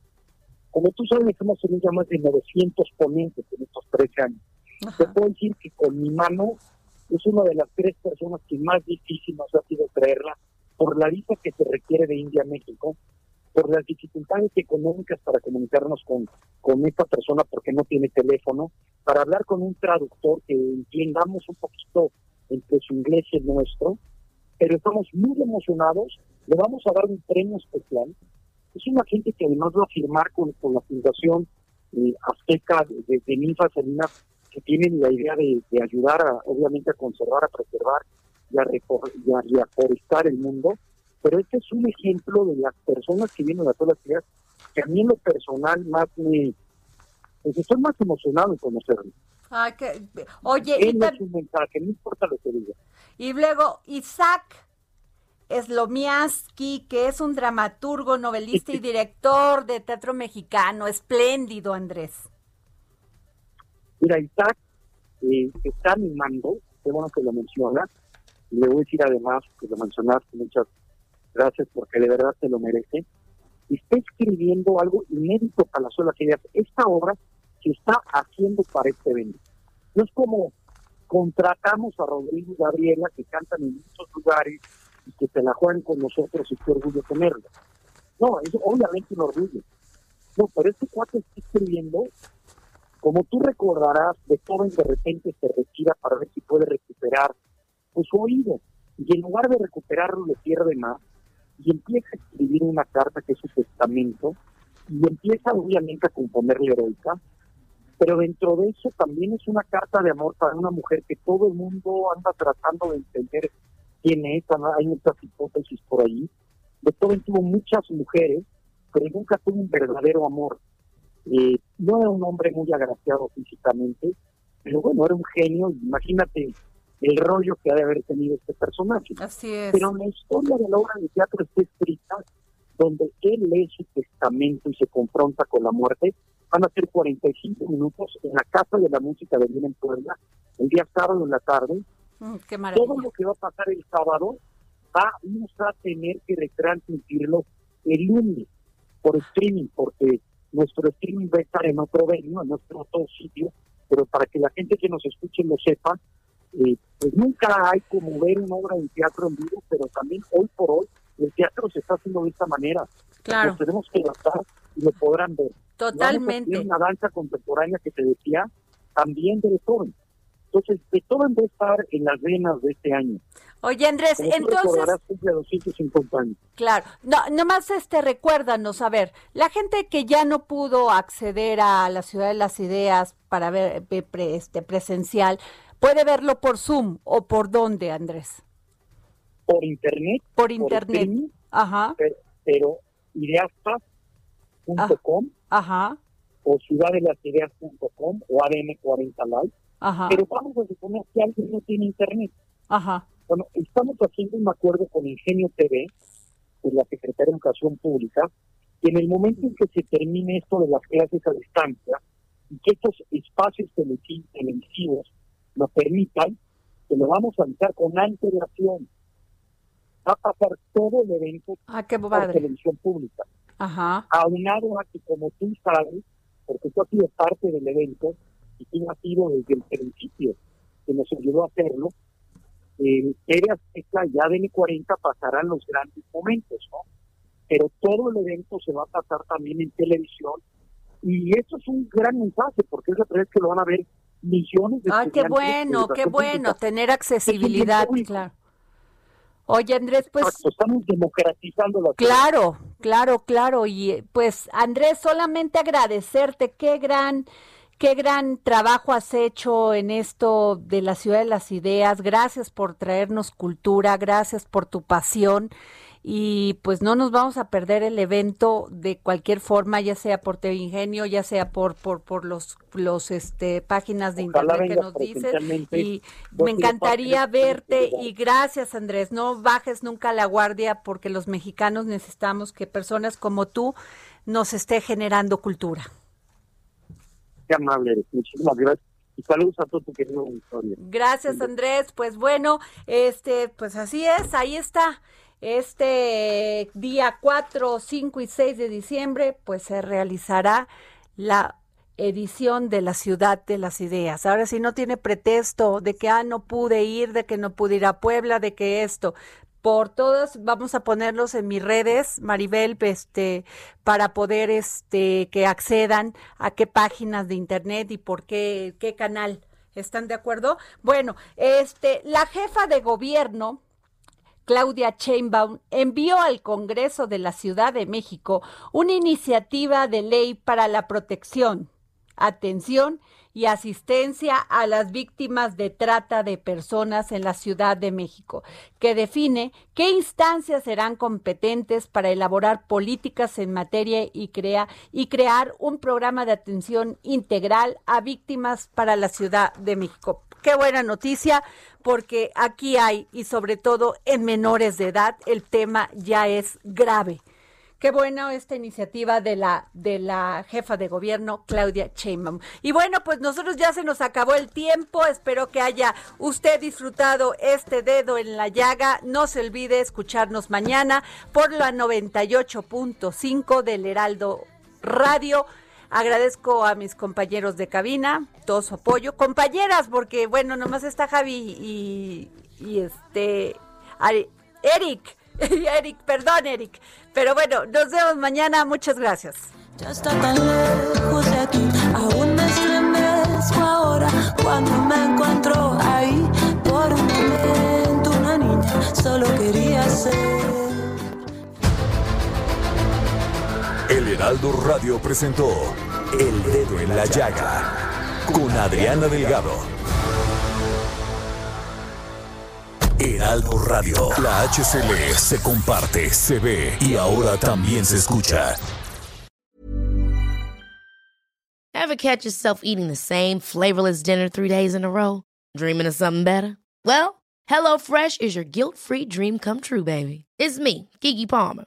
como tú sabes, hemos tenido ya más de 900 ponentes en estos 13 años. Te puedo decir que con mi mano es una de las tres personas que más difícil nos ha sido traerla por la visa que se requiere de India a México, por las dificultades económicas para comunicarnos con, con esta persona porque no tiene teléfono, para hablar con un traductor que entiendamos un poquito entre su inglés y el nuestro, pero estamos muy emocionados, le vamos a dar un premio especial. Es una gente que además va a firmar con, con la Fundación eh, Azteca de, de, Ninfa Salinas, que tienen la idea de, de ayudar, a, obviamente, a conservar, a preservar y a, refor- y a reforestar el mundo. Pero este es un ejemplo de las personas que vienen a todas las ideas, que a mí en lo personal más me... Pues estoy más emocionado en conocerlo. Ay, que- Oye, y, Él no tam- es un mensaje, no importa lo que diga. y luego Isaac Slomiansky, que es un dramaturgo, novelista y director de teatro mexicano, espléndido, Andrés. Mira, Isaac eh, está animando, qué bueno que lo mencionas, y le voy a decir además que lo mencionaste, muchas gracias porque de verdad te lo merece. Está escribiendo algo inédito para las solas ideas. Esta obra se está haciendo para este evento. No es como contratamos a Rodrigo y Gabriela que cantan en muchos lugares y que se la juegan con nosotros y qué orgullo tenerlo. No, es obviamente un orgullo. No, pero este cuate está escribiendo como tú recordarás, Beethoven de repente se retira para ver si puede recuperar pues, su oído. Y en lugar de recuperarlo, le pierde más. Y empieza a escribir una carta que es su testamento. Y empieza, obviamente, a componerle heroica. Pero dentro de eso también es una carta de amor para una mujer que todo el mundo anda tratando de entender quién es. Hay muchas hipótesis por ahí. Beethoven tuvo muchas mujeres, pero nunca tuvo un verdadero amor. Eh, no era un hombre muy agraciado físicamente, pero bueno, era un genio. Imagínate el rollo que ha de haber tenido este personaje. Así es. Pero la historia de la obra de teatro está escrita donde él lee su testamento y se confronta con la muerte. Van a ser 45 minutos en la Casa de la Música de Viena en Puebla, el día sábado en la tarde. Mm, qué maravilla. Todo lo que va a pasar el sábado vamos a tener que retransmitirlo el lunes por streaming, porque nuestro streaming va a estar en otro venue, en nuestro otro sitio, pero para que la gente que nos escuche lo sepa, eh, pues nunca hay como ver una obra de teatro en vivo, pero también hoy por hoy el teatro se está haciendo de esta manera. Claro. Nos tenemos que adaptar y lo podrán ver. Y Vamos a Totalmente. una danza contemporánea que te decía, también de Beethoven. Entonces, Beethoven va a estar en las venas de este año. Oye, Andrés, Como entonces, cumple 250 años. claro, no, nomás este, recuérdanos, a ver, la gente que ya no pudo acceder a la Ciudad de las Ideas para ver eh, pre- este, presencial, ¿puede verlo por Zoom o por dónde, Andrés? Por internet, Por internet. streaming, Ajá, pero, pero ideastas.com ajá, o ciudaddelasideas.com o ADN40 Live. ajá, Pero vamos a suponer que alguien no tiene internet. ajá, Bueno, estamos haciendo un acuerdo con Ingenio TV, de la Secretaría de Educación Pública, que en el momento en que se termine esto de las clases a distancia y que estos espacios televisi- televisivos lo permitan, que lo vamos a avisar con antelación. Va a pasar todo el evento ah, por televisión pública. ajá, Aunado a que, como tú sabes, porque tú has sido parte del evento y tú has sido desde el principio que nos ayudó a hacerlo, eh, TV Azteca y ADN 40 pasarán los grandes momentos, ¿no? Pero todo el evento se va a pasar también en televisión y eso es un gran mensaje porque es la primera vez que lo van a ver millones de ah, qué bueno, qué bueno, tener accesibilidad, claro. Oye, Andrés, pues estamos democratizando la Claro, claro, claro. Y eh, pues Andrés, solamente agradecerte, qué gran, qué gran trabajo has hecho en esto de la ciudad de las ideas. Gracias por traernos cultura, gracias por tu pasión. Y pues no nos vamos a perder el evento de cualquier forma, ya sea por TV Ingenio, ya sea por por por los los este páginas de internet que nos dicen y me encantaría verte y gracias Andrés, no bajes nunca la guardia porque los mexicanos necesitamos que personas como tú nos esté generando cultura. Qué amable Muchísimas gracias. Y saludos a todo tu querido. Gracias, Andrés. Pues bueno, este, pues así es, ahí está. Este día 4, 5 y 6 de diciembre, pues se realizará la edición de la Ciudad de las Ideas. Ahora sí no tiene pretexto de que, ah, no pude ir, de que no pude ir a Puebla, de que esto por todos, vamos a ponerlos en mis redes, Maribel, este, para poder este, que accedan a qué páginas de internet y por qué, qué canal. ¿Están de acuerdo? Bueno, este, la jefa de gobierno, Claudia Sheinbaum envió al Congreso de la Ciudad de México una iniciativa de ley para la protección, atención y asistencia a las víctimas de trata de personas en la Ciudad de México, que define qué instancias serán competentes para elaborar políticas en materia y, crea, y crear un programa de atención integral a víctimas para la Ciudad de México. Qué buena noticia, porque aquí hay, y sobre todo en menores de edad, el tema ya es grave. Qué buena esta iniciativa de la de la jefa de gobierno Claudia Sheinbaum. Y bueno, pues nosotros ya se nos acabó el tiempo. Espero que haya usted disfrutado este dedo en la llaga. No se olvide escucharnos mañana por la 98.5 del Heraldo Radio. Agradezco a mis compañeros de cabina, todo su apoyo. Compañeras, porque bueno, nomás está Javi y, y este Eric. Eric, perdón, Eric. Pero bueno, nos vemos mañana. Muchas gracias. Ya está tan lejos de aquí, aún me ahora cuando Heraldo Radio presentó El Dedo en la Llaga con Adriana Delgado. Heraldo Radio. La HCL se comparte, se ve y ahora también se escucha. Ever catch yourself eating the same flavorless dinner three days in a row? Dreaming of something better? Well, HelloFresh is your guilt-free dream come true, baby. It's me, Kiki Palmer.